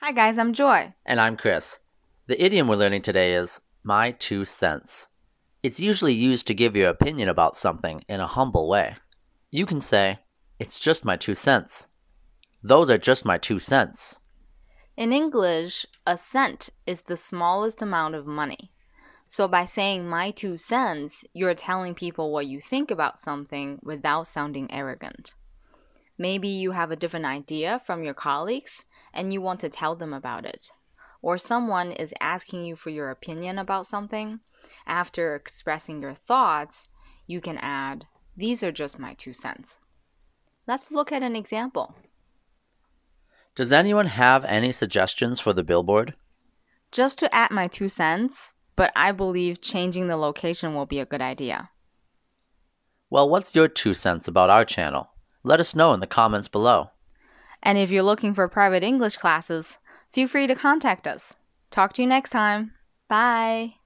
Hi, guys, I'm Joy. And I'm Chris. The idiom we're learning today is my two cents. It's usually used to give your opinion about something in a humble way. You can say, It's just my two cents. Those are just my two cents. In English, a cent is the smallest amount of money. So by saying my two cents, you're telling people what you think about something without sounding arrogant. Maybe you have a different idea from your colleagues and you want to tell them about it. Or someone is asking you for your opinion about something. After expressing your thoughts, you can add, These are just my two cents. Let's look at an example. Does anyone have any suggestions for the billboard? Just to add my two cents, but I believe changing the location will be a good idea. Well, what's your two cents about our channel? Let us know in the comments below. And if you're looking for private English classes, feel free to contact us. Talk to you next time. Bye.